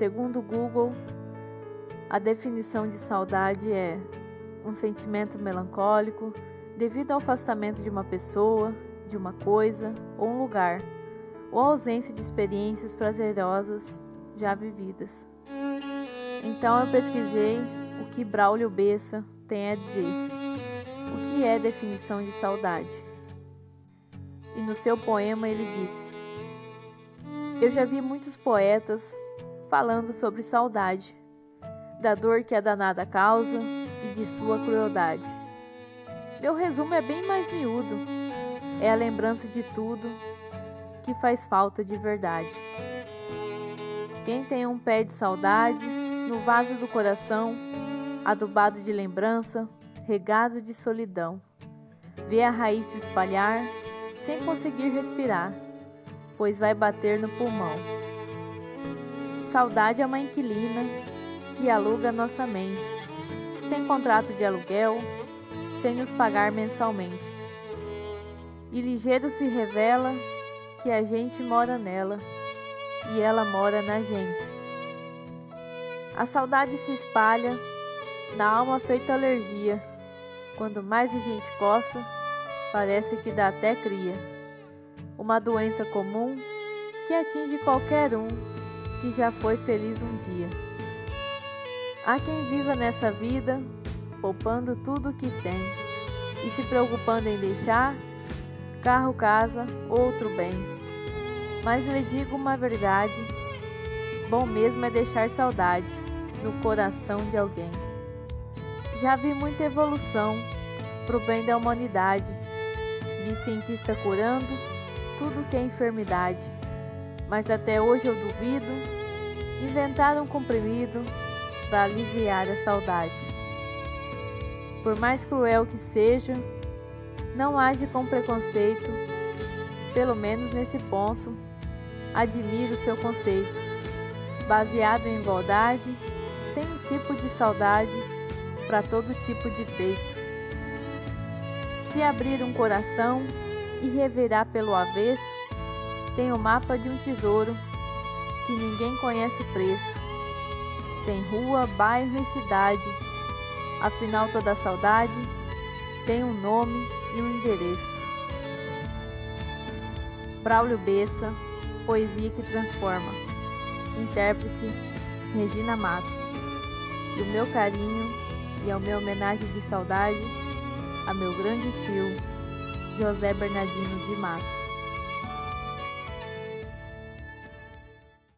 segundo o Google, a definição de saudade é um sentimento melancólico devido ao afastamento de uma pessoa, de uma coisa ou um lugar, ou ausência de experiências prazerosas já vividas. Então eu pesquisei o que Braulio Bessa tem a dizer. O que é definição de saudade? E no seu poema ele disse: Eu já vi muitos poetas falando sobre saudade da dor que a danada causa e de sua crueldade. Meu resumo é bem mais miúdo, é a lembrança de tudo que faz falta de verdade. Quem tem um pé de saudade no vaso do coração, adubado de lembrança, regado de solidão, vê a raiz se espalhar sem conseguir respirar, pois vai bater no pulmão. Saudade é uma inquilina que aluga nossa mente, sem contrato de aluguel, sem nos pagar mensalmente. E ligeiro se revela que a gente mora nela e ela mora na gente. A saudade se espalha na alma feita alergia. Quando mais a gente coça, parece que dá até cria. Uma doença comum que atinge qualquer um que já foi feliz um dia. Há quem viva nessa vida poupando tudo o que tem e se preocupando em deixar carro, casa, outro bem. Mas lhe digo uma verdade: bom mesmo é deixar saudade no coração de alguém. Já vi muita evolução pro bem da humanidade. Vi cientista curando tudo que é enfermidade. Mas até hoje eu duvido inventar um comprimido para aliviar a saudade. Por mais cruel que seja, não age com preconceito, pelo menos nesse ponto, admiro seu conceito. Baseado em igualdade, tem um tipo de saudade para todo tipo de peito. Se abrir um coração e revirar pelo avesso, tem o mapa de um tesouro que ninguém conhece preço tem rua, bairro e cidade. Afinal, toda saudade tem um nome e um endereço. Braulio Bessa, Poesia que Transforma. Intérprete Regina Matos. E o meu carinho e a minha homenagem de saudade a meu grande tio José Bernardino de Matos.